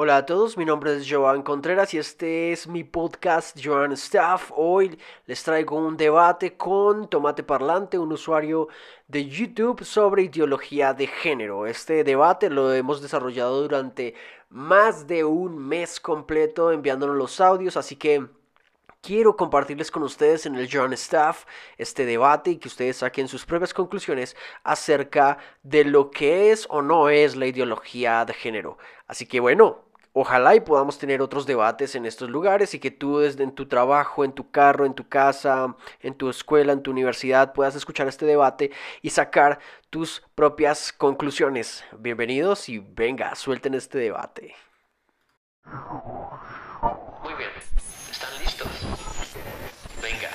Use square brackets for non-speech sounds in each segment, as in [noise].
Hola a todos, mi nombre es Joan Contreras y este es mi podcast Joan Staff. Hoy les traigo un debate con Tomate Parlante, un usuario de YouTube sobre ideología de género. Este debate lo hemos desarrollado durante más de un mes completo enviándonos los audios, así que quiero compartirles con ustedes en el Joan Staff este debate y que ustedes saquen sus propias conclusiones acerca de lo que es o no es la ideología de género. Así que bueno, Ojalá y podamos tener otros debates en estos lugares y que tú desde en tu trabajo, en tu carro, en tu casa, en tu escuela, en tu universidad puedas escuchar este debate y sacar tus propias conclusiones. Bienvenidos y venga, suelten este debate. Muy bien, ¿están listos? Venga.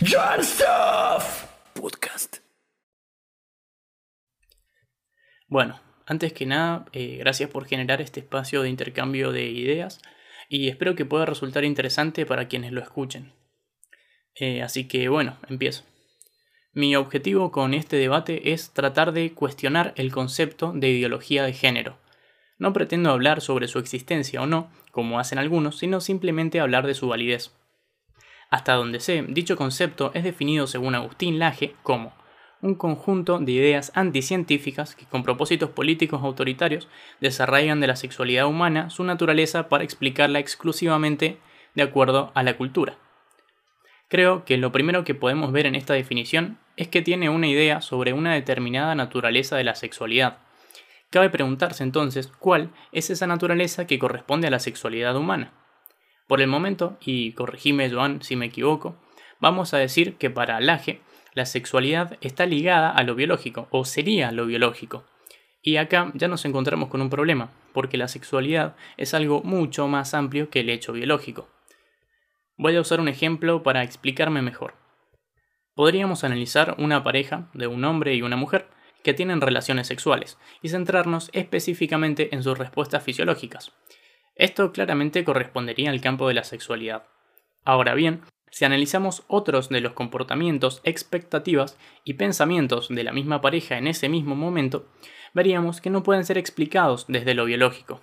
John Stuff. Podcast. Bueno, antes que nada, eh, gracias por generar este espacio de intercambio de ideas y espero que pueda resultar interesante para quienes lo escuchen. Eh, así que bueno, empiezo. Mi objetivo con este debate es tratar de cuestionar el concepto de ideología de género. No pretendo hablar sobre su existencia o no, como hacen algunos, sino simplemente hablar de su validez. Hasta donde sé, dicho concepto es definido según Agustín Laje como un conjunto de ideas anticientíficas que con propósitos políticos autoritarios desarraigan de la sexualidad humana su naturaleza para explicarla exclusivamente de acuerdo a la cultura. Creo que lo primero que podemos ver en esta definición es que tiene una idea sobre una determinada naturaleza de la sexualidad. Cabe preguntarse entonces cuál es esa naturaleza que corresponde a la sexualidad humana. Por el momento, y corregime Joan si me equivoco, vamos a decir que para Laje la sexualidad está ligada a lo biológico, o sería lo biológico. Y acá ya nos encontramos con un problema, porque la sexualidad es algo mucho más amplio que el hecho biológico. Voy a usar un ejemplo para explicarme mejor. Podríamos analizar una pareja de un hombre y una mujer que tienen relaciones sexuales y centrarnos específicamente en sus respuestas fisiológicas. Esto claramente correspondería al campo de la sexualidad. Ahora bien, si analizamos otros de los comportamientos, expectativas y pensamientos de la misma pareja en ese mismo momento, veríamos que no pueden ser explicados desde lo biológico.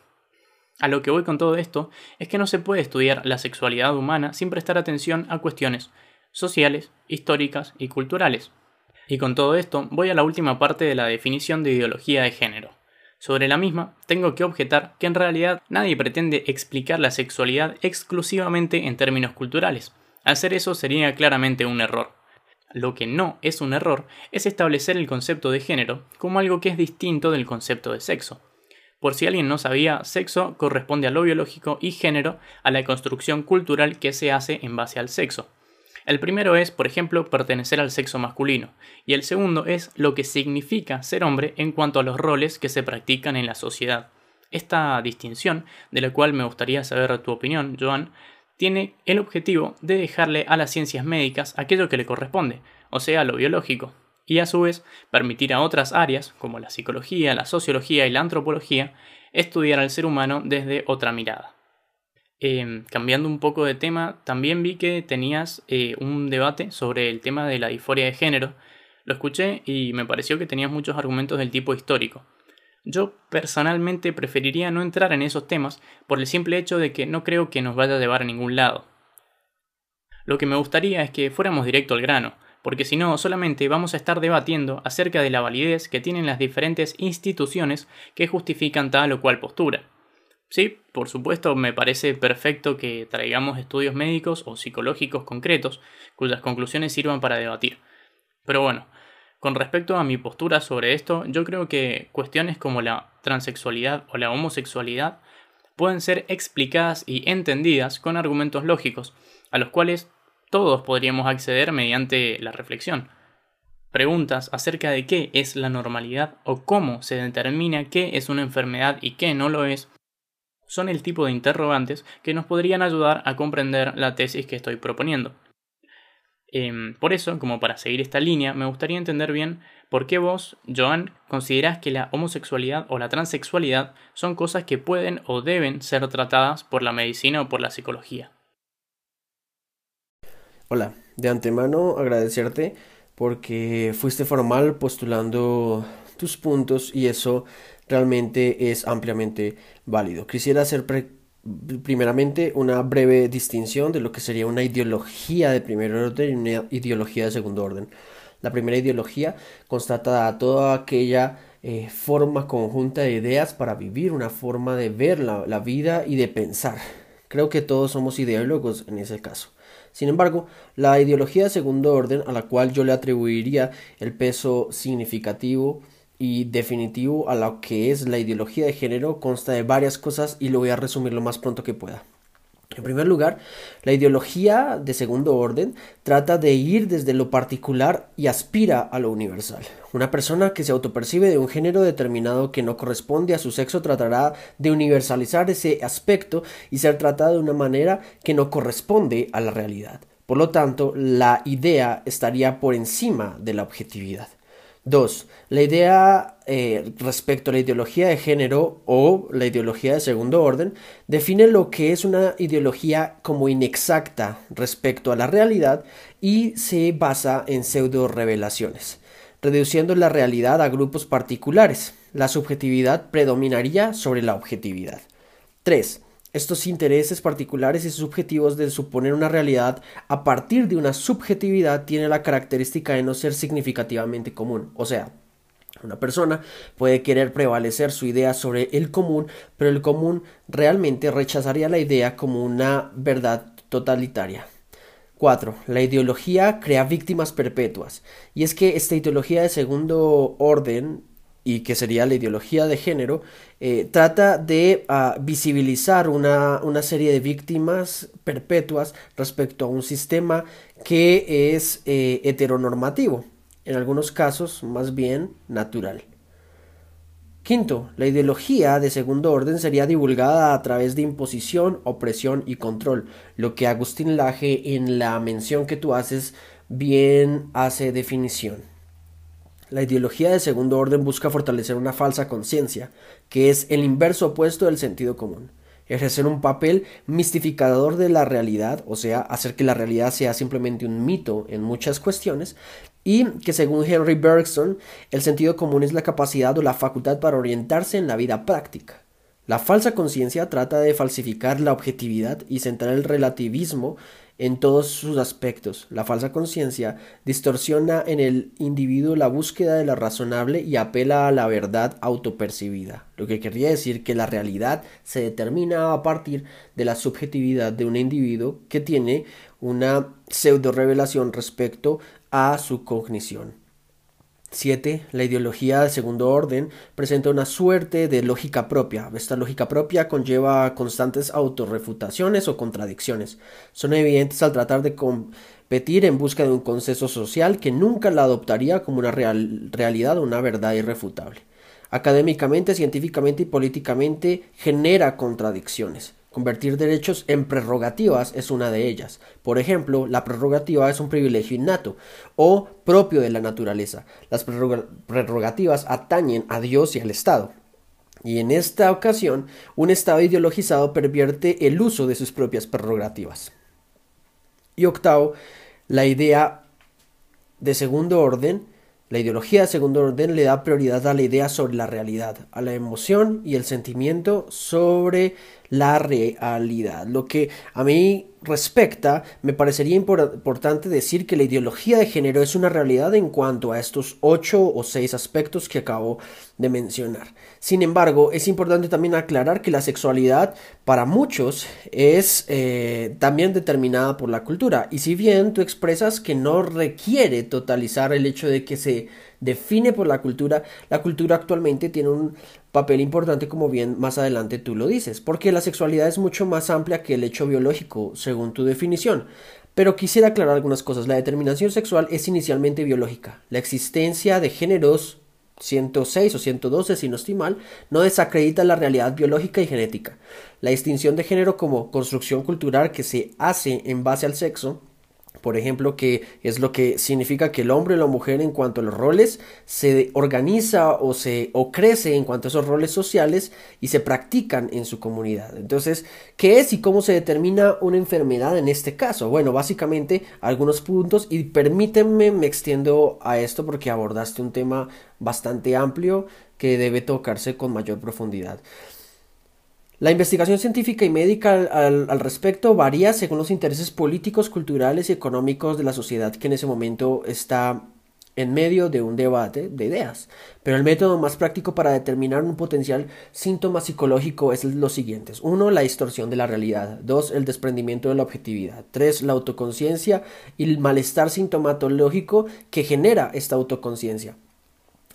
A lo que voy con todo esto es que no se puede estudiar la sexualidad humana sin prestar atención a cuestiones sociales, históricas y culturales. Y con todo esto voy a la última parte de la definición de ideología de género. Sobre la misma, tengo que objetar que en realidad nadie pretende explicar la sexualidad exclusivamente en términos culturales. Hacer eso sería claramente un error. Lo que no es un error es establecer el concepto de género como algo que es distinto del concepto de sexo. Por si alguien no sabía, sexo corresponde a lo biológico y género a la construcción cultural que se hace en base al sexo. El primero es, por ejemplo, pertenecer al sexo masculino, y el segundo es lo que significa ser hombre en cuanto a los roles que se practican en la sociedad. Esta distinción, de la cual me gustaría saber tu opinión, Joan, tiene el objetivo de dejarle a las ciencias médicas aquello que le corresponde, o sea, lo biológico, y a su vez permitir a otras áreas, como la psicología, la sociología y la antropología, estudiar al ser humano desde otra mirada. Em, cambiando un poco de tema, también vi que tenías eh, un debate sobre el tema de la disforia de género. Lo escuché y me pareció que tenías muchos argumentos del tipo histórico. Yo personalmente preferiría no entrar en esos temas por el simple hecho de que no creo que nos vaya a llevar a ningún lado. Lo que me gustaría es que fuéramos directo al grano, porque si no solamente vamos a estar debatiendo acerca de la validez que tienen las diferentes instituciones que justifican tal o cual postura. Sí, por supuesto, me parece perfecto que traigamos estudios médicos o psicológicos concretos cuyas conclusiones sirvan para debatir. Pero bueno, con respecto a mi postura sobre esto, yo creo que cuestiones como la transexualidad o la homosexualidad pueden ser explicadas y entendidas con argumentos lógicos, a los cuales todos podríamos acceder mediante la reflexión. Preguntas acerca de qué es la normalidad o cómo se determina qué es una enfermedad y qué no lo es son el tipo de interrogantes que nos podrían ayudar a comprender la tesis que estoy proponiendo. Em, por eso, como para seguir esta línea, me gustaría entender bien por qué vos, Joan, considerás que la homosexualidad o la transexualidad son cosas que pueden o deben ser tratadas por la medicina o por la psicología. Hola, de antemano agradecerte porque fuiste formal postulando tus puntos y eso realmente es ampliamente válido. Quisiera hacer primeramente una breve distinción de lo que sería una ideología de primer orden y una ideología de segundo orden. La primera ideología constata toda aquella eh, forma conjunta de ideas para vivir, una forma de ver la vida y de pensar. Creo que todos somos ideólogos en ese caso. Sin embargo, la ideología de segundo orden, a la cual yo le atribuiría el peso significativo y definitivo a lo que es la ideología de género, consta de varias cosas y lo voy a resumir lo más pronto que pueda. En primer lugar, la ideología de segundo orden trata de ir desde lo particular y aspira a lo universal. Una persona que se autopercibe de un género determinado que no corresponde a su sexo tratará de universalizar ese aspecto y ser tratada de una manera que no corresponde a la realidad. Por lo tanto, la idea estaría por encima de la objetividad. 2. La idea eh, respecto a la ideología de género o la ideología de segundo orden define lo que es una ideología como inexacta respecto a la realidad y se basa en pseudo revelaciones, reduciendo la realidad a grupos particulares. La subjetividad predominaría sobre la objetividad. 3. Estos intereses particulares y subjetivos de suponer una realidad a partir de una subjetividad tiene la característica de no ser significativamente común. O sea, una persona puede querer prevalecer su idea sobre el común, pero el común realmente rechazaría la idea como una verdad totalitaria. 4. La ideología crea víctimas perpetuas. Y es que esta ideología de segundo orden y que sería la ideología de género, eh, trata de ah, visibilizar una, serie de víctimas perpetuas respecto a un sistema que es eh, heteronormativo, en algunos casos más bien natural. Quinto, la ideología de segundo orden sería divulgada a través de imposición, opresión y control, lo que Agustín Laje en la mención que tú haces bien hace definición. La ideología de segundo orden busca fortalecer una falsa conciencia, que es el inverso opuesto del sentido común. Ejercer un papel mistificador de la realidad, o sea, hacer que la realidad sea simplemente un mito en muchas cuestiones, y que según Henry Bergson, el sentido común es la capacidad o la facultad para orientarse en la vida práctica. La falsa conciencia trata de falsificar la objetividad y centrar el relativismo en todos sus aspectos. La falsa conciencia distorsiona en el individuo la búsqueda de la razonable y apela a la verdad autopercibida, lo que querría decir que la realidad se determina a partir de la subjetividad de un individuo que tiene una pseudo revelación respecto a su cognición. 7. La ideología de segundo orden presenta una suerte de lógica propia. Esta lógica propia conlleva constantes autorrefutaciones o contradicciones. Son evidentes al tratar de competir en busca de un consenso social que nunca la adoptaría como una realidad o una verdad irrefutable. Académicamente, científicamente y políticamente genera contradicciones. Convertir derechos en prerrogativas es una de ellas. Por ejemplo, la prerrogativa es un privilegio innato o propio de la naturaleza. Las prerrogativas atañen a Dios y al Estado. Y en esta ocasión, un Estado ideologizado pervierte el uso de sus propias prerrogativas. Y octavo, la idea de segundo orden la ideología de segundo orden le da prioridad a la idea sobre la realidad, a la emoción y el sentimiento sobre la realidad. Lo que a mí respecta, me parecería importante decir que la ideología de género es una realidad en cuanto a estos ocho o seis aspectos que acabo de mencionar. Sin embargo, es importante también aclarar que la sexualidad para muchos es eh, también determinada por la cultura. Y si bien tú expresas que no requiere totalizar el hecho de que se define por la cultura, la cultura actualmente tiene un papel importante como bien más adelante tú lo dices, porque la sexualidad es mucho más amplia que el hecho biológico, según tu definición. Pero quisiera aclarar algunas cosas. La determinación sexual es inicialmente biológica. La existencia de géneros 106 o 112, si no estoy mal, no desacredita la realidad biológica y genética. La distinción de género como construcción cultural que se hace en base al sexo por ejemplo, que es lo que significa que el hombre o la mujer en cuanto a los roles se organiza o se o crece en cuanto a esos roles sociales y se practican en su comunidad. Entonces, ¿qué es y cómo se determina una enfermedad en este caso? Bueno, básicamente algunos puntos y permítanme me extiendo a esto porque abordaste un tema bastante amplio que debe tocarse con mayor profundidad. La investigación científica y médica al, respecto varía según los intereses políticos, culturales y económicos de la sociedad que en ese momento está en medio de un debate de ideas. Pero el método más práctico para determinar un potencial síntoma psicológico es los siguientes. Uno, la distorsión de la realidad. Dos, el desprendimiento de la objetividad. Tres, la autoconciencia y el malestar sintomatológico que genera esta autoconciencia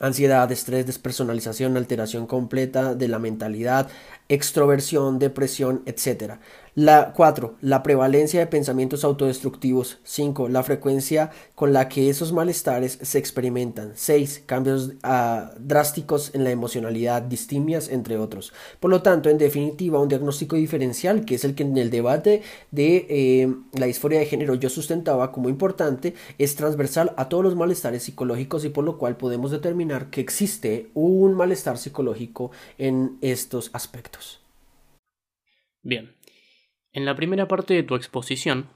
ansiedad, estrés, despersonalización, alteración completa de la mentalidad, extroversión, depresión, etc. La 4. La prevalencia de pensamientos autodestructivos. 5. La frecuencia con la que esos malestares se experimentan. 6. Cambios ah, drásticos en la emocionalidad, distimias, entre otros. Por lo tanto, en definitiva, un diagnóstico diferencial, que es el que en el debate de eh, la disforia de género yo sustentaba como importante, es transversal a todos los malestares psicológicos y por lo cual podemos determinar que existe un malestar psicológico en estos aspectos. Bien, en la primera parte de tu exposición,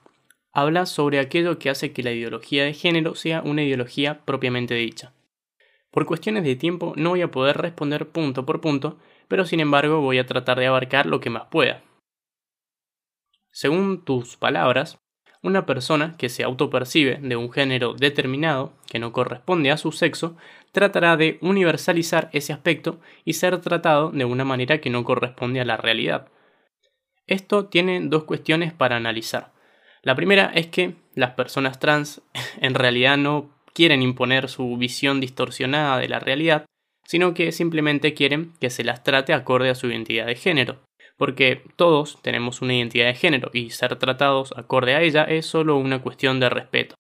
hablas sobre aquello que hace que la ideología de género sea una ideología propiamente dicha. Por cuestiones de tiempo no voy a poder responder punto por punto, pero sin embargo voy a tratar de abarcar lo que más pueda. Según tus palabras, una persona que se autopercibe de un género determinado que no corresponde a su sexo tratará de universalizar ese aspecto y ser tratado de una manera que no corresponde a la realidad. Esto tiene dos cuestiones para analizar. La primera es que las personas trans [laughs] en realidad no quieren imponer su visión distorsionada de la realidad, sino que simplemente quieren que se las trate acorde a su identidad de género. Porque todos tenemos una identidad de género y ser tratados acorde a ella es solo una cuestión de respeto.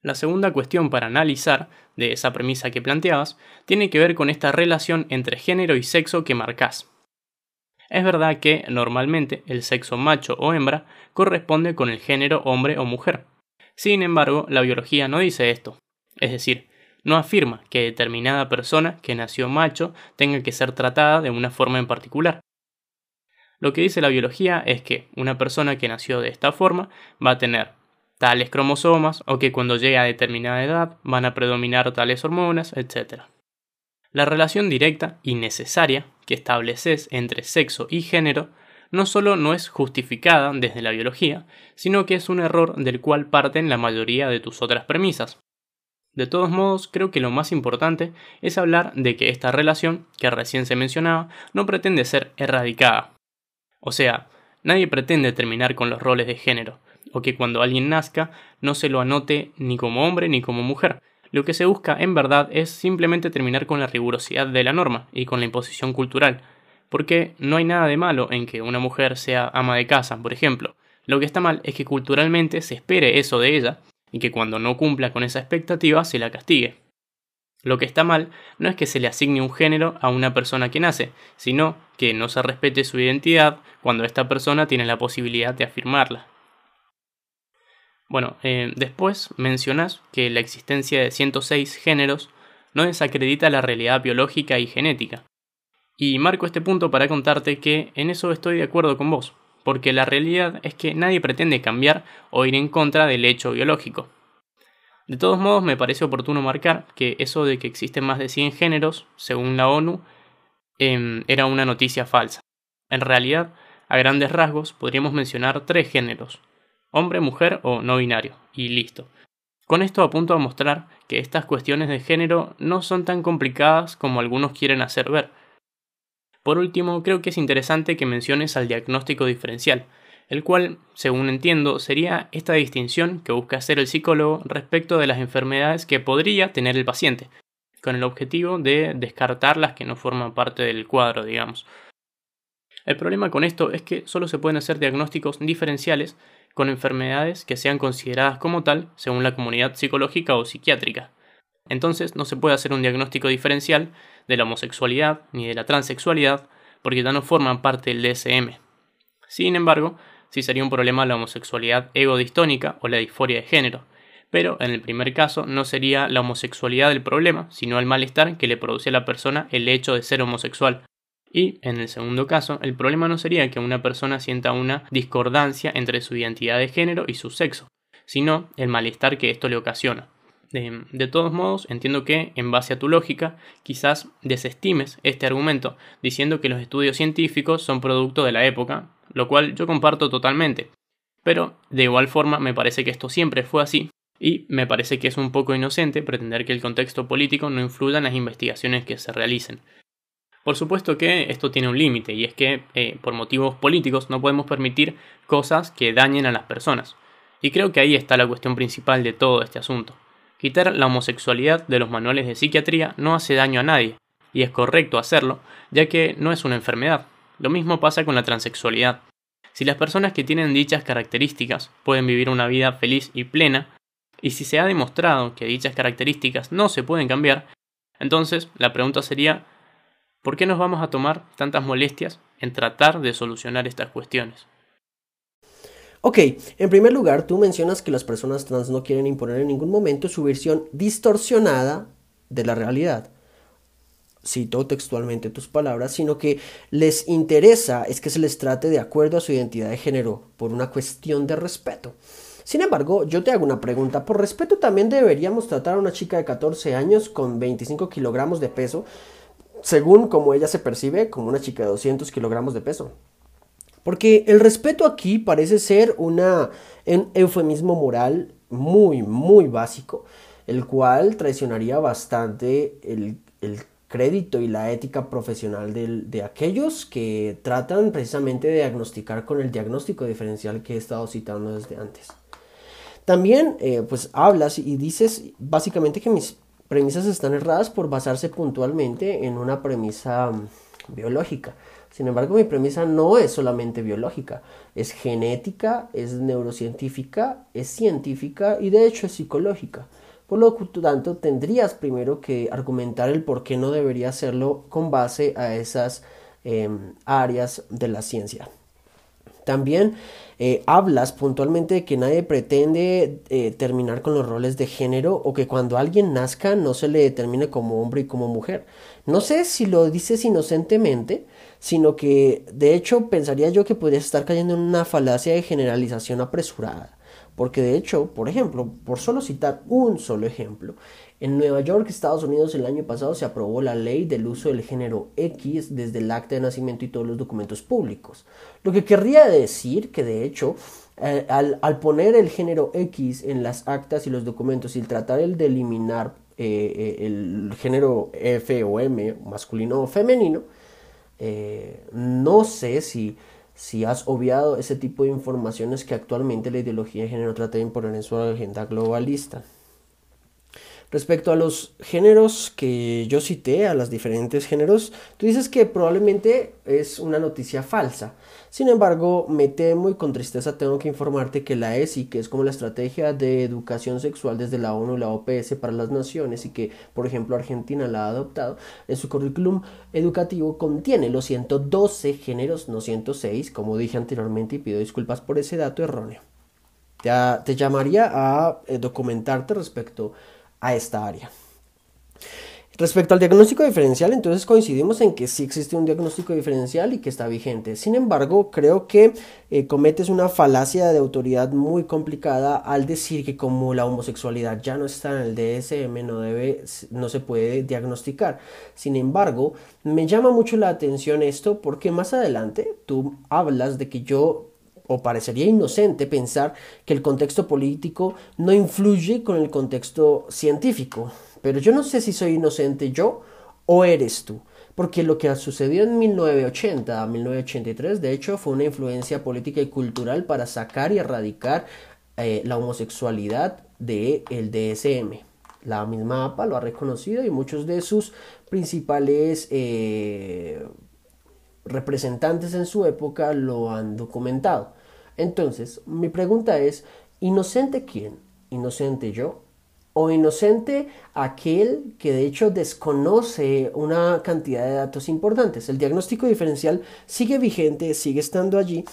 La segunda cuestión para analizar de esa premisa que planteabas tiene que ver con esta relación entre género y sexo que marcas. Es verdad que, normalmente, el sexo macho o hembra corresponde con el género hombre o mujer. Sin embargo, la biología no dice esto. Es decir, no afirma que determinada persona que nació macho tenga que ser tratada de una forma en particular. Lo que dice la biología es que una persona que nació de esta forma va a tener tales cromosomas o que cuando llegue a determinada edad van a predominar tales hormonas, etc. La relación directa y necesaria que estableces entre sexo y género no solo no es justificada desde la biología, sino que es un error del cual parten la mayoría de tus otras premisas. De todos modos, creo que lo más importante es hablar de que esta relación, que recién se mencionaba, no pretende ser erradicada. O sea, nadie pretende terminar con los roles de género, o que cuando alguien nazca no se lo anote ni como hombre ni como mujer, lo que se busca, en verdad, es simplemente terminar con la rigurosidad de la norma y con la imposición cultural, porque no hay nada de malo en que una mujer sea ama de casa, por ejemplo. Lo que está mal es que culturalmente se espere eso de ella y que cuando no cumpla con esa expectativa se la castigue. Lo que está mal no es que se le asigne un género a una persona que nace, sino que no se respete su identidad cuando esta persona tiene la posibilidad de afirmarla. Bueno, eh, después mencionas que la existencia de 106 géneros no desacredita la realidad biológica y genética. Y marco este punto para contarte que en eso estoy de acuerdo con vos, porque la realidad es que nadie pretende cambiar o ir en contra del hecho biológico. De todos modos, me parece oportuno marcar que eso de que existen más de 100 géneros, según la ONU, em, era una noticia falsa. En realidad, a grandes rasgos, podríamos mencionar tres géneros, hombre, mujer o no binario, y listo. Con esto apunto a mostrar que estas cuestiones de género no son tan complicadas como algunos quieren hacer ver. Por último, creo que es interesante que menciones al diagnóstico diferencial, el cual, según entiendo, sería esta distinción que busca hacer el psicólogo respecto de las enfermedades que podría tener el paciente, con el objetivo de descartar las que no forman parte del cuadro, digamos. El problema con esto es que solo se pueden hacer diagnósticos diferenciales con enfermedades que sean consideradas como tal según la comunidad psicológica o psiquiátrica. Entonces no se puede hacer un diagnóstico diferencial de la homosexualidad ni de la transexualidad porque ya no forman parte del DSM. Sin embargo, si sería un problema la homosexualidad egodistónica o la disforia de género, pero en el primer caso no sería la homosexualidad el problema, sino el malestar que le produce a la persona el hecho de ser homosexual. Y, en el segundo caso, el problema no sería que una persona sienta una discordancia entre su identidad de género y su sexo, sino el malestar que esto le ocasiona. De, todos modos, entiendo que, en base a tu lógica, quizás desestimes este argumento diciendo que los estudios científicos son producto de la época, lo cual yo comparto totalmente. Pero, de igual forma, me parece que esto siempre fue así, y me parece que es un poco inocente pretender que el contexto político no influya en las investigaciones que se realicen. Por supuesto que esto tiene un límite, y es que, eh, por motivos políticos, no podemos permitir cosas que dañen a las personas. Y creo que ahí está la cuestión principal de todo este asunto. Quitar la homosexualidad de los manuales de psiquiatría no hace daño a nadie, y es correcto hacerlo, ya que no es una enfermedad. Lo mismo pasa con la transexualidad. Si las personas que tienen dichas características pueden vivir una vida feliz y plena, y si se ha demostrado que dichas características no se pueden cambiar, entonces la pregunta sería, ¿por qué nos vamos a tomar tantas molestias en tratar de solucionar estas cuestiones? Ok, en primer lugar, tú mencionas que las personas trans no quieren imponer en ningún momento su versión distorsionada de la realidad. Cito textualmente tus palabras, sino que les interesa es que se les trate de acuerdo a su identidad de género, por una cuestión de respeto. Sin embargo, yo te hago una pregunta. Por respeto también deberíamos tratar a una chica de 14 años con 25 kilogramos de peso, según como ella se percibe, como una chica de 200 kilogramos de peso. Porque el respeto aquí parece ser una, un eufemismo moral muy, muy básico, el cual traicionaría bastante el, crédito y la ética profesional de, aquellos que tratan precisamente de diagnosticar con el diagnóstico diferencial que he estado citando desde antes. También, eh, pues hablas y dices básicamente que mis premisas están erradas por basarse puntualmente en una premisa mm, biológica. Sin embargo, mi premisa no es solamente biológica, es genética, es neurocientífica, es científica y de hecho es psicológica. Por lo tanto, tendrías primero que argumentar el por qué no debería hacerlo con base a esas em, áreas de la ciencia. También eh, hablas puntualmente de que nadie pretende eh, terminar con los roles de género o que cuando alguien nazca no se le determine como hombre y como mujer. No sé si lo dices inocentemente, sino que de hecho pensaría yo que podrías estar cayendo en una falacia de generalización apresurada. Porque de hecho, por ejemplo, por solo citar un solo ejemplo, en Nueva York, Estados Unidos, el año pasado se aprobó la ley del uso del género X desde el acta de nacimiento y todos los documentos públicos. Lo que querría decir que de hecho, eh, al, poner el género X en las actas y los documentos y tratar de eliminar eh, eh, el género F o M, masculino o femenino, no sé si, si has obviado ese tipo de informaciones que actualmente la ideología de género trata de imponer en su agenda globalista. Respecto a los géneros que yo cité, a los diferentes géneros, tú dices que probablemente es una noticia falsa. Sin embargo, me temo y con tristeza tengo que informarte que la ESI, que es como la estrategia de educación sexual desde la ONU y la OPS para las naciones y que, por ejemplo, Argentina la ha adoptado, en su currículum educativo contiene los 112 géneros, no 106, como dije anteriormente y pido disculpas por ese dato erróneo. Te, te llamaría a eh, documentarte respecto a esta área. Respecto al diagnóstico diferencial, entonces coincidimos en que sí existe un diagnóstico diferencial y que está vigente. Sin embargo, creo que eh, cometes una falacia de autoridad muy complicada al decir que como la homosexualidad ya no está en el DSM, no, debe, no se puede diagnosticar. Sin embargo, me llama mucho la atención esto porque más adelante tú hablas de que yo o parecería inocente pensar que el contexto político no influye con el contexto científico. Pero yo no sé si soy inocente yo o eres tú. Porque lo que sucedió en 1980 a 1983, de hecho, fue una influencia política y cultural para sacar y erradicar eh, la homosexualidad del el DSM. La misma APA lo ha reconocido y muchos de sus principales eh, representantes en su época lo han documentado. Entonces, mi pregunta es, ¿inocente quién? ¿Inocente yo? ¿O inocente aquel que de hecho desconoce una cantidad de datos importantes? El diagnóstico diferencial sigue vigente, sigue estando allí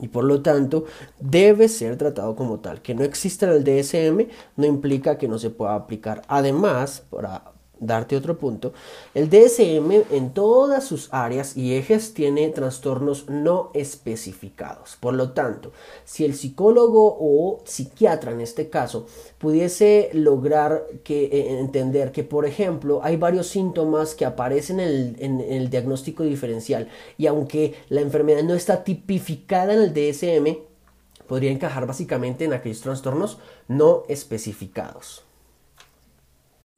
y por lo tanto debe ser tratado como tal. Que no exista en el DSM no implica que no se pueda aplicar. Además, para darte otro punto, el DSM en todas sus áreas y ejes tiene trastornos no especificados. Por lo tanto, si el psicólogo o psiquiatra en este caso pudiese lograr que, eh, entender que, por ejemplo, hay varios síntomas que aparecen en el, en el diagnóstico diferencial y aunque la enfermedad no está tipificada en el DSM, podría encajar básicamente en aquellos trastornos no especificados.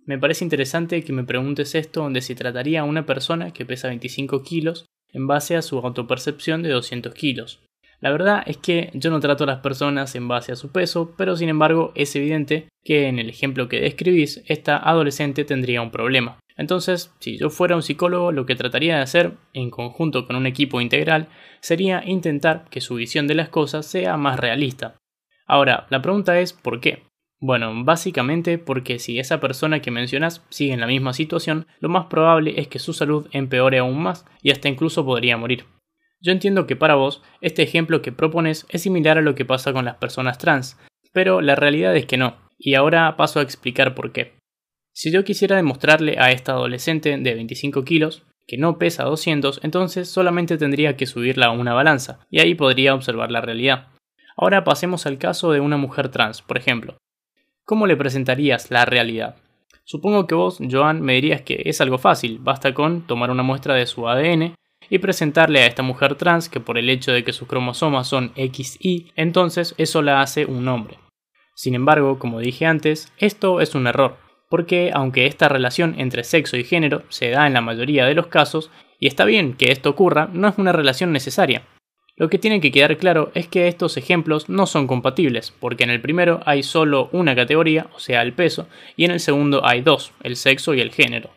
Me parece interesante que me preguntes esto donde se trataría a una persona que pesa 25 kilos en base a su autopercepción de 200 kilos. La verdad es que yo no trato a las personas en base a su peso, pero sin embargo es evidente que en el ejemplo que describís, esta adolescente tendría un problema. Entonces, si yo fuera un psicólogo, lo que trataría de hacer, en conjunto con un equipo integral, sería intentar que su visión de las cosas sea más realista. Ahora, la pregunta es ¿por qué? Bueno, básicamente porque si esa persona que mencionas sigue en la misma situación, lo más probable es que su salud empeore aún más y hasta incluso podría morir. Yo entiendo que para vos este ejemplo que propones es similar a lo que pasa con las personas trans, pero la realidad es que no, y ahora paso a explicar por qué. Si yo quisiera demostrarle a esta adolescente de 25 kilos que no pesa 200, entonces solamente tendría que subirla a una balanza, y ahí podría observar la realidad. Ahora pasemos al caso de una mujer trans, por ejemplo. ¿Cómo le presentarías la realidad? Supongo que vos, Joan, me dirías que es algo fácil, basta con tomar una muestra de su ADN y presentarle a esta mujer trans que por el hecho de que sus cromosomas son XY, entonces eso la hace un hombre. Sin embargo, como dije antes, esto es un error, porque aunque esta relación entre sexo y género se da en la mayoría de los casos, y está bien que esto ocurra, no es una relación necesaria. Lo que tiene que quedar claro es que estos ejemplos no son compatibles, porque en el primero hay solo una categoría, o sea, el peso, y en el segundo hay dos, el sexo y el género.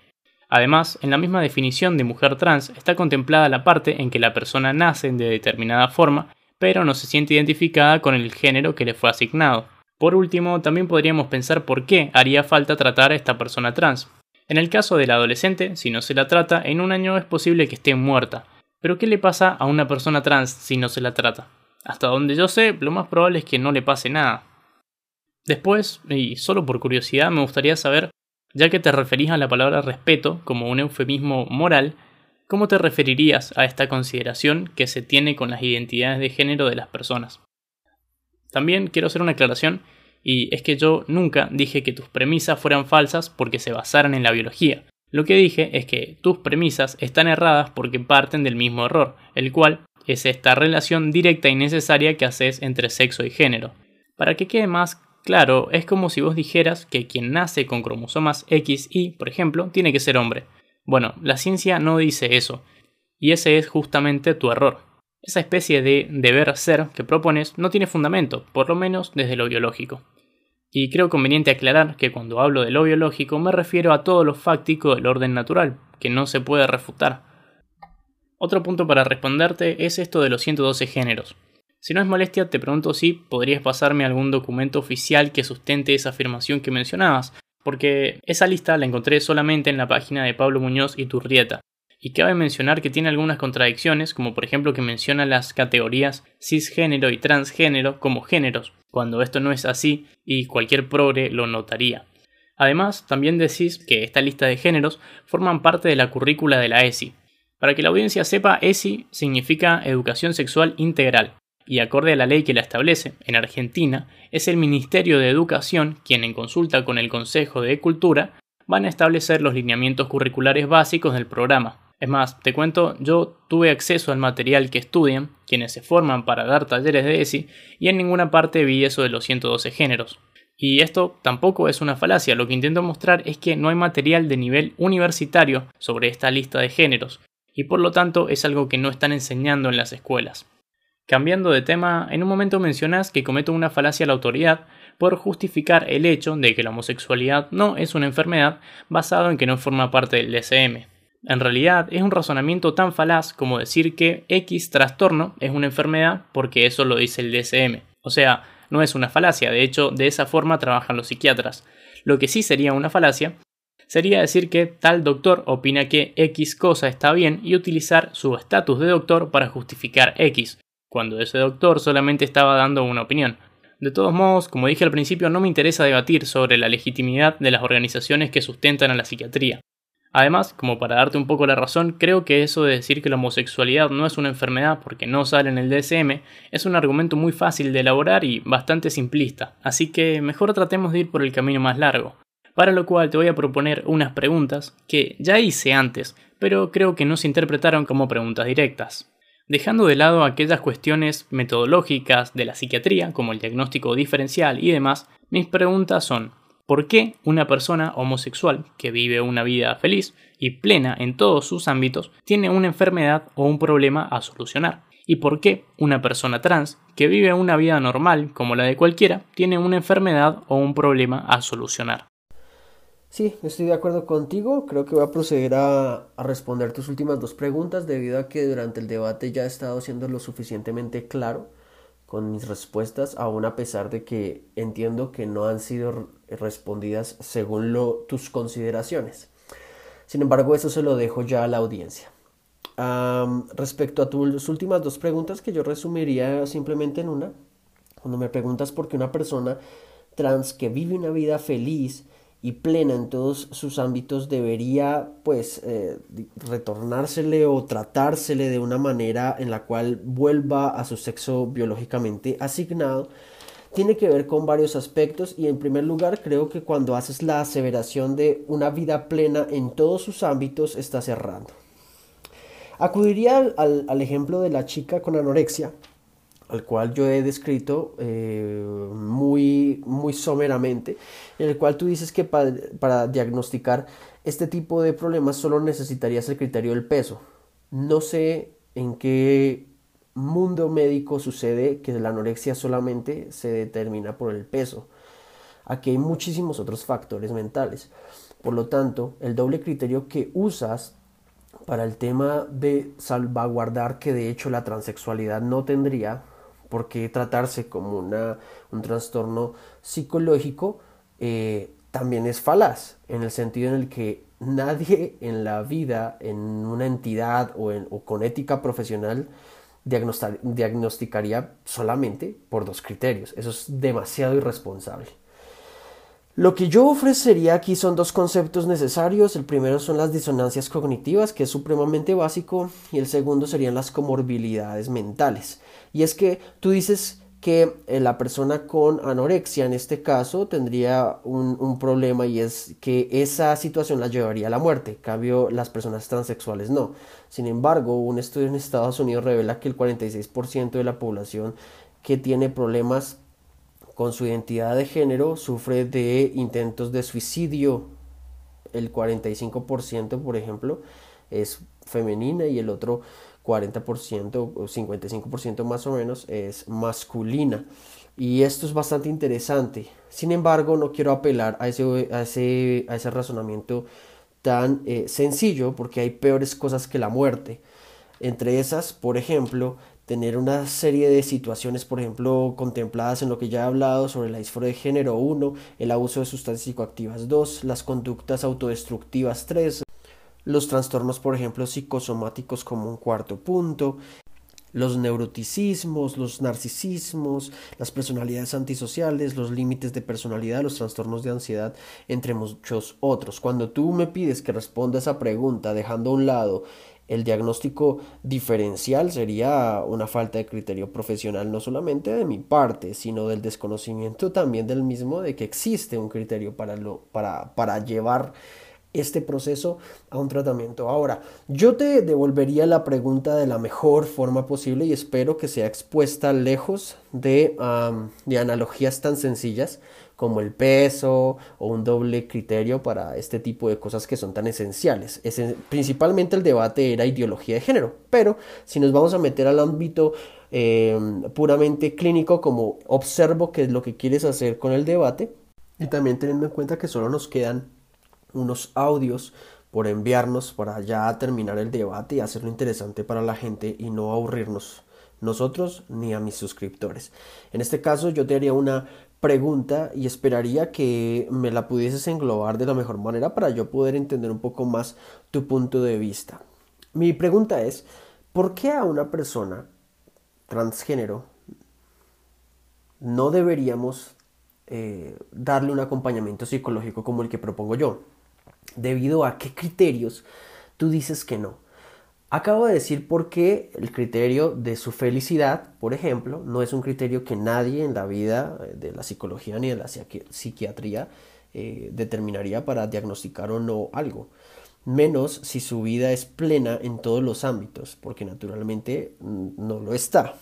Además, en la misma definición de mujer trans está contemplada la parte en que la persona nace de determinada forma, pero no se siente identificada con el género que le fue asignado. Por último, también podríamos pensar por qué haría falta tratar a esta persona trans. En el caso del adolescente, si no se la trata, en un año es posible que esté muerta, pero ¿qué le pasa a una persona trans si no se la trata? Hasta donde yo sé, lo más probable es que no le pase nada. Después, y solo por curiosidad, me gustaría saber, ya que te referís a la palabra respeto como un eufemismo moral, ¿cómo te referirías a esta consideración que se tiene con las identidades de género de las personas? También quiero hacer una aclaración, y es que yo nunca dije que tus premisas fueran falsas porque se basaran en la biología. Lo que dije es que tus premisas están erradas porque parten del mismo error, el cual es esta relación directa y necesaria que haces entre sexo y género. Para que quede más claro, es como si vos dijeras que quien nace con cromosomas X y, por ejemplo, tiene que ser hombre. Bueno, la ciencia no dice eso, y ese es justamente tu error. Esa especie de deber ser que propones no tiene fundamento, por lo menos desde lo biológico. Y creo conveniente aclarar que cuando hablo de lo biológico me refiero a todo lo fáctico del orden natural, que no se puede refutar. Otro punto para responderte es esto de los 112 géneros. Si no es molestia, te pregunto si podrías pasarme algún documento oficial que sustente esa afirmación que mencionabas, porque esa lista la encontré solamente en la página de Pablo Muñoz y Turrieta, y cabe mencionar que tiene algunas contradicciones, como por ejemplo que menciona las categorías cisgénero y transgénero como géneros, cuando esto no es así y cualquier progre lo notaría. Además, también decís que esta lista de géneros forman parte de la currícula de la ESI. Para que la audiencia sepa, ESI significa Educación Sexual Integral, y acorde a la ley que la establece, en Argentina, es el Ministerio de Educación quien en consulta con el Consejo de Cultura van a establecer los lineamientos curriculares básicos del programa, es más, te cuento, yo tuve acceso al material que estudian, quienes se forman para dar talleres de ESI, y en ninguna parte vi eso de los 112 géneros. Y esto tampoco es una falacia, lo que intento mostrar es que no hay material de nivel universitario sobre esta lista de géneros, y por lo tanto es algo que no están enseñando en las escuelas. Cambiando de tema, en un momento mencionas que cometo una falacia a la autoridad por justificar el hecho de que la homosexualidad no es una enfermedad basado en que no forma parte del DSM. En realidad es un razonamiento tan falaz como decir que X trastorno es una enfermedad porque eso lo dice el DSM. O sea, no es una falacia, de hecho de esa forma trabajan los psiquiatras. Lo que sí sería una falacia sería decir que tal doctor opina que X cosa está bien y utilizar su estatus de doctor para justificar X, cuando ese doctor solamente estaba dando una opinión. De todos modos, como dije al principio, no me interesa debatir sobre la legitimidad de las organizaciones que sustentan a la psiquiatría. Además, como para darte un poco la razón, creo que eso de decir que la homosexualidad no es una enfermedad porque no sale en el DSM es un argumento muy fácil de elaborar y bastante simplista, así que mejor tratemos de ir por el camino más largo, para lo cual te voy a proponer unas preguntas que ya hice antes, pero creo que no se interpretaron como preguntas directas. Dejando de lado aquellas cuestiones metodológicas de la psiquiatría, como el diagnóstico diferencial y demás, mis preguntas son ¿Por qué una persona homosexual que vive una vida feliz y plena en todos sus ámbitos tiene una enfermedad o un problema a solucionar? ¿Y por qué una persona trans que vive una vida normal como la de cualquiera tiene una enfermedad o un problema a solucionar? Sí, estoy de acuerdo contigo. Creo que voy a proceder a, responder tus últimas dos preguntas debido a que durante el debate ya he estado siendo lo suficientemente claro con mis respuestas, aún a pesar de que entiendo que no han sido respondidas según lo, tus consideraciones. Sin embargo, eso se lo dejo ya a la audiencia. respecto a tus últimas dos preguntas, que yo resumiría simplemente en una, cuando me preguntas por qué una persona trans que vive una vida feliz y plena en todos sus ámbitos debería pues eh, retornársele o tratársele de una manera en la cual vuelva a su sexo biológicamente asignado tiene que ver con varios aspectos y en primer lugar creo que cuando haces la aseveración de una vida plena en todos sus ámbitos estás errando. Acudiría al, al ejemplo de la chica con anorexia al cual yo he descrito eh, muy, muy someramente, en el cual tú dices que para, diagnosticar este tipo de problemas solo necesitarías el criterio del peso. No sé en qué mundo médico sucede que la anorexia solamente se determina por el peso. Aquí hay muchísimos otros factores mentales. Por lo tanto, el doble criterio que usas para el tema de salvaguardar que de hecho la transexualidad no tendría porque tratarse como una, un trastorno psicológico eh, también es falaz, en el sentido en el que nadie en la vida, en una entidad o, o con ética profesional, diagnosticaría solamente por dos criterios. Eso es demasiado irresponsable. Lo que yo ofrecería aquí son dos conceptos necesarios. El primero son las disonancias cognitivas, que es supremamente básico, y el segundo serían las comorbilidades mentales. Y es que tú dices que eh, la persona con anorexia en este caso tendría un, problema y es que esa situación la llevaría a la muerte, cambio las personas transexuales no. Sin embargo, un estudio en Estados Unidos revela que el 46% de la población que tiene problemas con su identidad de género sufre de intentos de suicidio. El 45%, por ejemplo, es femenina y el otro 40% o 55% más o menos es masculina. Y esto es bastante interesante. Sin embargo, no quiero apelar a ese, a ese, a ese razonamiento tan eh, sencillo porque hay peores cosas que la muerte. Entre esas, por ejemplo, tener una serie de situaciones, por ejemplo, contempladas en lo que ya he hablado sobre la disforia de género 1, el abuso de sustancias psicoactivas 2, las conductas autodestructivas 3, los trastornos, por ejemplo, psicosomáticos como un cuarto punto, los neuroticismos, los narcisismos, las personalidades antisociales, los límites de personalidad, los trastornos de ansiedad, entre muchos otros. Cuando tú me pides que responda esa pregunta dejando a un lado el diagnóstico diferencial sería una falta de criterio profesional no solamente de mi parte, sino del desconocimiento también del mismo de que existe un criterio para, lo, para, para llevar este proceso a un tratamiento. Ahora, yo te devolvería la pregunta de la mejor forma posible y espero que sea expuesta lejos de, de analogías tan sencillas como el peso o un doble criterio para este tipo de cosas que son tan esenciales. principalmente el debate era ideología de género, pero si nos vamos a meter al ámbito em, puramente clínico, como observo qué es lo que quieres hacer con el debate, y también teniendo en cuenta que solo nos quedan unos audios por enviarnos para ya terminar el debate y hacerlo interesante para la gente y no aburrirnos nosotros ni a mis suscriptores. En este caso yo te haría una pregunta y esperaría que me la pudieses englobar de la mejor manera para yo poder entender un poco más tu punto de vista. Mi pregunta es, ¿por qué a una persona transgénero, no deberíamos eh, darle un acompañamiento psicológico como el que propongo yo. Debido a qué criterios tú dices que no. Acabo de decir por qué el criterio de su felicidad, por ejemplo, no es un criterio que nadie en la vida eh, de la psicología ni de la psiquiatría eh, determinaría para diagnosticar o no algo. Menos si su vida es plena en todos los ámbitos, porque naturalmente mm, no lo está.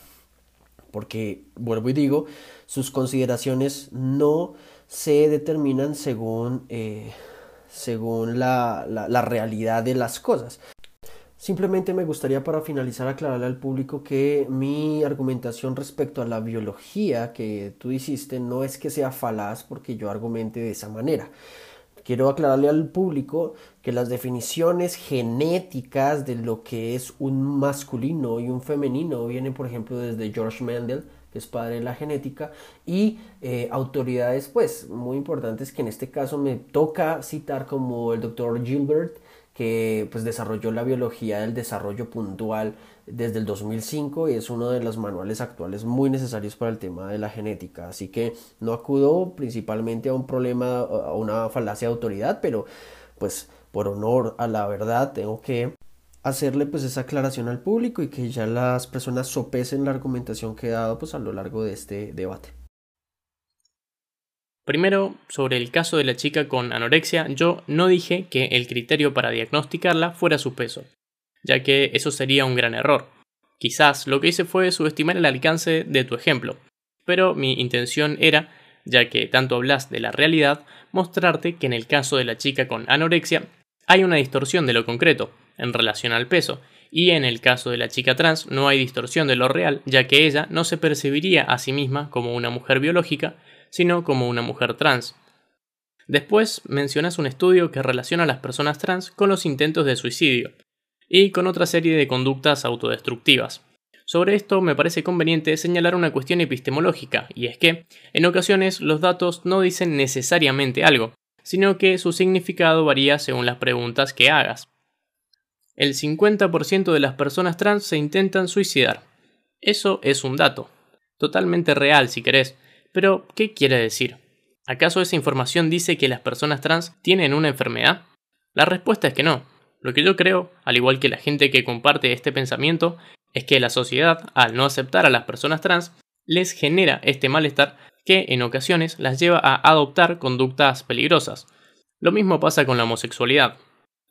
Porque, vuelvo y digo, sus consideraciones no se determinan según, eh, según la, la realidad de las cosas. Simplemente me gustaría para finalizar aclararle al público que mi argumentación respecto a la biología que tú hiciste no es que sea falaz porque yo argumente de esa manera. Quiero aclararle al público que las definiciones genéticas de lo que es un masculino y un femenino vienen, por ejemplo, desde George Mendel, es padre de la genética, y eh, autoridades, pues, muy importantes que en este caso me toca citar como el doctor Gilbert, que pues desarrolló la biología del desarrollo puntual desde el 2005 y es uno de los manuales actuales muy necesarios para el tema de la genética. Así que no acudo principalmente a un problema, a una falacia de autoridad, pero pues por honor a la verdad tengo que hacerle pues esa aclaración al público y que ya las personas sopesen la argumentación que he dado pues a lo largo de este debate. Primero, sobre el caso de la chica con anorexia, yo no dije que el criterio para diagnosticarla fuera su peso, ya que eso sería un gran error. Quizás lo que hice fue subestimar el alcance de tu ejemplo, pero mi intención era, ya que tanto hablas de la realidad, mostrarte que en el caso de la chica con anorexia hay una distorsión de lo concreto en relación al peso, y en el caso de la chica trans no hay distorsión de lo real, ya que ella no se percibiría a sí misma como una mujer biológica, sino como una mujer trans. Después mencionas un estudio que relaciona a las personas trans con los intentos de suicidio y con otra serie de conductas autodestructivas. Sobre esto me parece conveniente señalar una cuestión epistemológica, y es que, en ocasiones, los datos no dicen necesariamente algo, sino que su significado varía según las preguntas que hagas. El 50% de las personas trans se intentan suicidar. Eso es un dato. Totalmente real si querés, pero, ¿qué quiere decir? ¿Acaso esa información dice que las personas trans tienen una enfermedad? La respuesta es que no. Lo que yo creo, al igual que la gente que comparte este pensamiento, es que la sociedad, al no aceptar a las personas trans, les genera este malestar que en ocasiones las lleva a adoptar conductas peligrosas. Lo mismo pasa con la homosexualidad.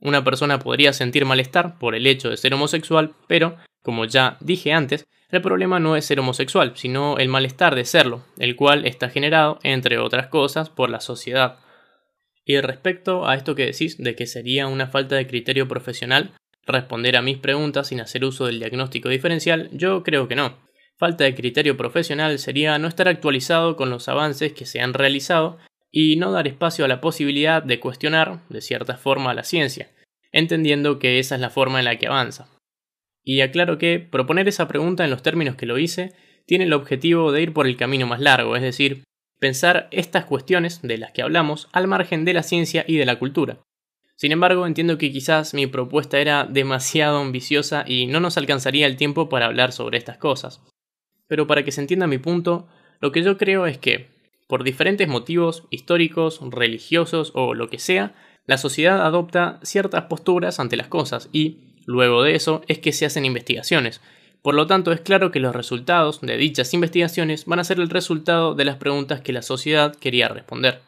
Una persona podría sentir malestar por el hecho de ser homosexual, pero, como ya dije antes, el problema no es ser homosexual, sino el malestar de serlo, el cual está generado, entre otras cosas, por la sociedad. Y respecto a esto que decís de que sería una falta de criterio profesional responder a mis preguntas sin hacer uso del diagnóstico diferencial, yo creo que no. Falta de criterio profesional sería no estar actualizado con los avances que se han realizado y no dar espacio a la posibilidad de cuestionar, de cierta forma, la ciencia, entendiendo que esa es la forma en la que avanza. Y aclaro que proponer esa pregunta en los términos que lo hice tiene el objetivo de ir por el camino más largo, es decir, pensar estas cuestiones de las que hablamos al margen de la ciencia y de la cultura. Sin embargo, entiendo que quizás mi propuesta era demasiado ambiciosa y no nos alcanzaría el tiempo para hablar sobre estas cosas. Pero para que se entienda mi punto, lo que yo creo es que, por diferentes motivos históricos, religiosos o lo que sea, la sociedad adopta ciertas posturas ante las cosas y, Luego de eso es que se hacen investigaciones. Por lo tanto, es claro que los resultados de dichas investigaciones van a ser el resultado de las preguntas que la sociedad quería responder.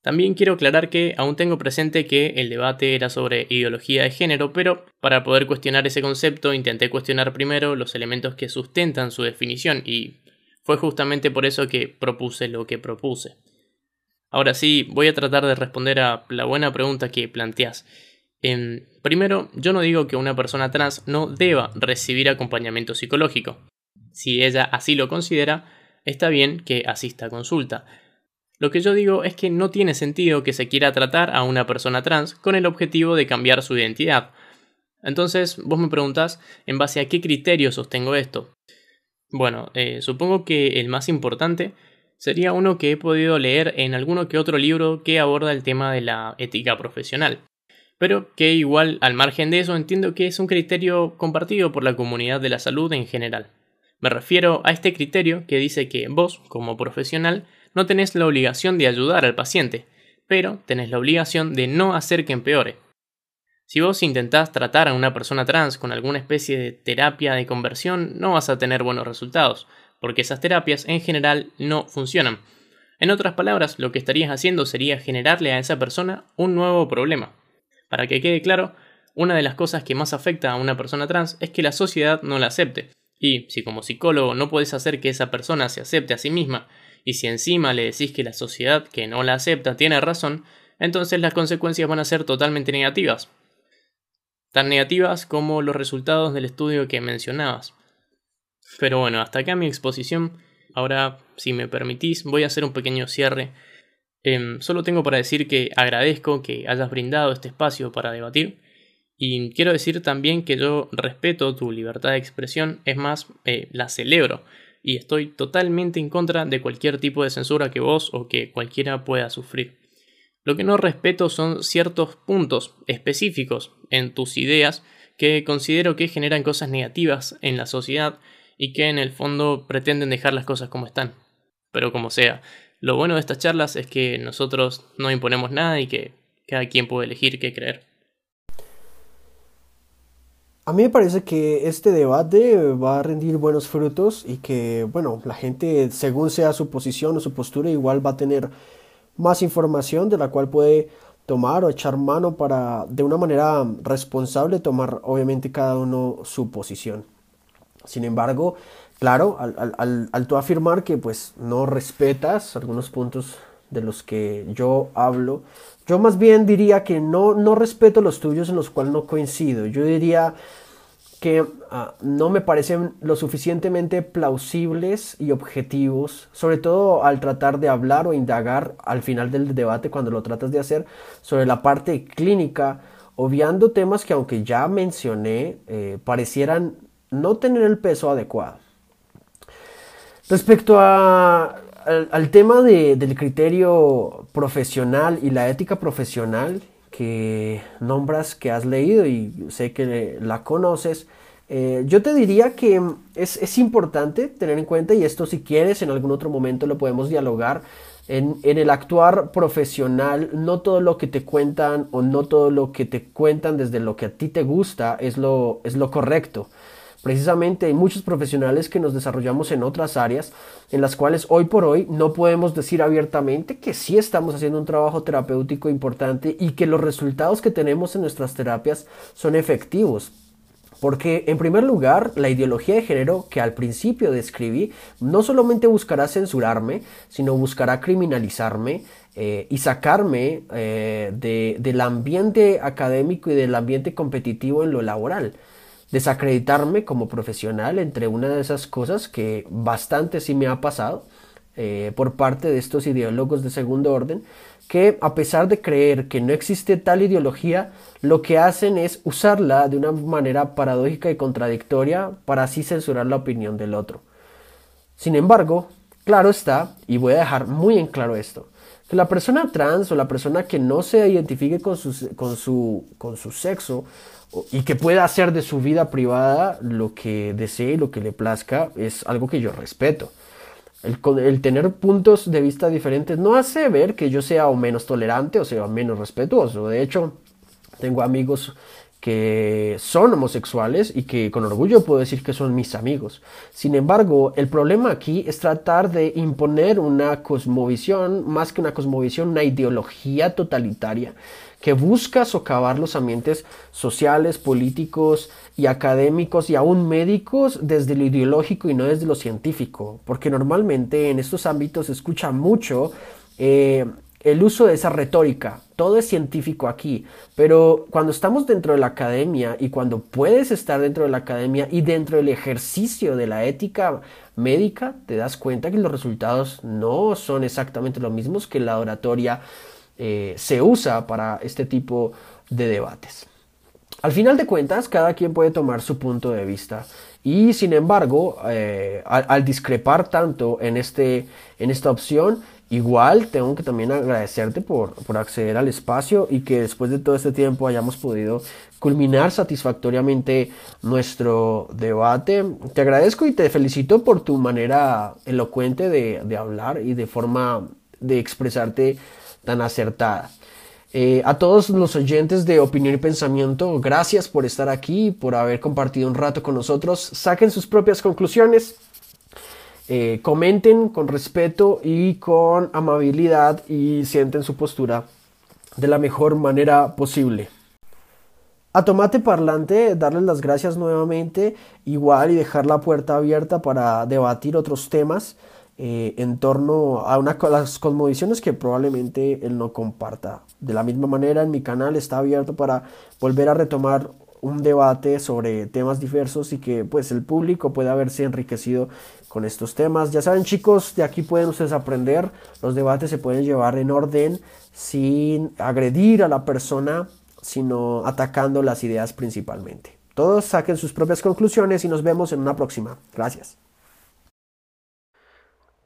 También quiero aclarar que aún tengo presente que el debate era sobre ideología de género, pero para poder cuestionar ese concepto intenté cuestionar primero los elementos que sustentan su definición y fue justamente por eso que propuse lo que propuse. Ahora sí, voy a tratar de responder a la buena pregunta que planteás. Em, primero, yo no digo que una persona trans no deba recibir acompañamiento psicológico. Si ella así lo considera, está bien que asista a consulta. Lo que yo digo es que no tiene sentido que se quiera tratar a una persona trans con el objetivo de cambiar su identidad. Entonces, vos me preguntás en base a qué criterio sostengo esto. Bueno, eh, supongo que el más importante sería uno que he podido leer en alguno que otro libro que aborda el tema de la ética profesional pero que igual al margen de eso entiendo que es un criterio compartido por la comunidad de la salud en general. Me refiero a este criterio que dice que vos, como profesional, no tenés la obligación de ayudar al paciente, pero tenés la obligación de no hacer que empeore. Si vos intentás tratar a una persona trans con alguna especie de terapia de conversión, no vas a tener buenos resultados, porque esas terapias en general no funcionan. En otras palabras, lo que estarías haciendo sería generarle a esa persona un nuevo problema. Para que quede claro, una de las cosas que más afecta a una persona trans es que la sociedad no la acepte. Y si como psicólogo no puedes hacer que esa persona se acepte a sí misma, y si encima le decís que la sociedad que no la acepta tiene razón, entonces las consecuencias van a ser totalmente negativas. Tan negativas como los resultados del estudio que mencionabas. Pero bueno, hasta acá mi exposición. Ahora, si me permitís, voy a hacer un pequeño cierre. Em, solo tengo para decir que agradezco que hayas brindado este espacio para debatir. Y quiero decir también que yo respeto tu libertad de expresión, es más, eh, la celebro. Y estoy totalmente en contra de cualquier tipo de censura que vos o que cualquiera pueda sufrir. Lo que no respeto son ciertos puntos específicos en tus ideas que considero que generan cosas negativas en la sociedad y que en el fondo pretenden dejar las cosas como están. Pero como sea, lo bueno de estas charlas es que nosotros no imponemos nada y que cada quien puede elegir qué creer. A mí me parece que este debate va a rendir buenos frutos y que, bueno, la gente, según sea su posición o su postura, igual va a tener más información de la cual puede tomar o echar mano para, de una manera responsable, tomar obviamente cada uno su posición. Sin embargo, claro, al, tú afirmar que pues no respetas algunos puntos de los que yo hablo, yo más bien diría que no, no respeto los tuyos en los cuales no coincido. Yo diría que ah, no me parecen lo suficientemente plausibles y objetivos, sobre todo al tratar de hablar o indagar al final del debate cuando lo tratas de hacer sobre la parte clínica, obviando temas que aunque ya mencioné, eh, parecieran no tener el peso adecuado. Respecto al, tema del criterio profesional y la ética profesional que nombras que has leído y sé que la conoces, eh, yo te diría que es, es, importante tener en cuenta, y esto si quieres en algún otro momento lo podemos dialogar, en, en, el actuar profesional, no todo lo que te cuentan o no todo lo que te cuentan desde lo que a ti te gusta es lo, es lo correcto. Precisamente hay muchos profesionales que nos desarrollamos en otras áreas en las cuales hoy por hoy no podemos decir abiertamente que sí estamos haciendo un trabajo terapéutico importante y que los resultados que tenemos en nuestras terapias son efectivos. Porque, en primer lugar, la ideología de género que al principio describí no solamente buscará censurarme, sino buscará criminalizarme eh, y sacarme eh, del ambiente académico y del ambiente competitivo en lo laboral desacreditarme como profesional entre una de esas cosas que bastante sí me ha pasado eh, por parte de estos ideólogos de segundo orden que a pesar de creer que no existe tal ideología, lo que hacen es usarla de una manera paradójica y contradictoria para así censurar la opinión del otro. Sin embargo, claro está, y voy a dejar muy en claro esto, que la persona trans o la persona que no se identifique con su, con su, con su sexo y que pueda hacer de su vida privada lo que desee y lo que le plazca es algo que yo respeto. El, el, tener puntos de vista diferentes no hace ver que yo sea o menos tolerante o sea menos respetuoso. De hecho, tengo amigos que son homosexuales y que con orgullo puedo decir que son mis amigos. Sin embargo, el problema aquí es tratar de imponer una cosmovisión, más que una cosmovisión, una ideología totalitaria que busca socavar los ambientes sociales, políticos y académicos y aún médicos desde lo ideológico y no desde lo científico, porque normalmente en estos ámbitos se escucha mucho eh, el uso de esa retórica. Todo es científico aquí, pero cuando estamos dentro de la academia y cuando puedes estar dentro de la academia y dentro del ejercicio de la ética médica, te das cuenta que los resultados no son exactamente los mismos que la oratoria eh, se usa para este tipo de debates. Al final de cuentas, cada quien puede tomar su punto de vista y sin embargo, eh, al, discrepar tanto en, este, en esta opción, Igual tengo que también agradecerte por, por, acceder al espacio y que después de todo este tiempo hayamos podido culminar satisfactoriamente nuestro debate. Te agradezco y te felicito por tu manera elocuente de, de hablar y de forma de expresarte tan acertada. Eh, a todos los oyentes de Opinión y Pensamiento, gracias por estar aquí, por haber compartido un rato con nosotros. Saquen sus propias conclusiones eh, comenten con respeto y con amabilidad y sienten su postura de la mejor manera posible. A Tomate Parlante, darles las gracias nuevamente, igual y dejar la puerta abierta para debatir otros temas eh, en torno a, una, las cosmovisiones que probablemente él no comparta. De la misma manera, en mi canal está abierto para volver a retomar un debate sobre temas diversos y que pues el público pueda verse enriquecido con estos temas. Ya saben chicos, de aquí pueden ustedes aprender, los debates se pueden llevar en orden sin agredir a la persona, sino atacando las ideas principalmente. Todos saquen sus propias conclusiones y nos vemos en una próxima. Gracias.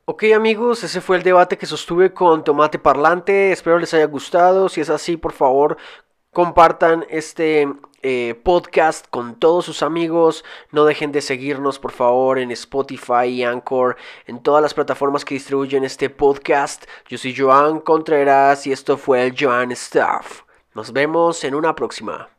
Ok amigos, ese fue el debate que sostuve con Tomate Parlante, espero les haya gustado, si es así por favor compartan este eh, podcast con todos sus amigos. No dejen de seguirnos, por favor, en Spotify y Anchor, en todas las plataformas que distribuyen este podcast. Yo soy Joan Contreras y esto fue el Joan Stuff. Nos vemos en una próxima.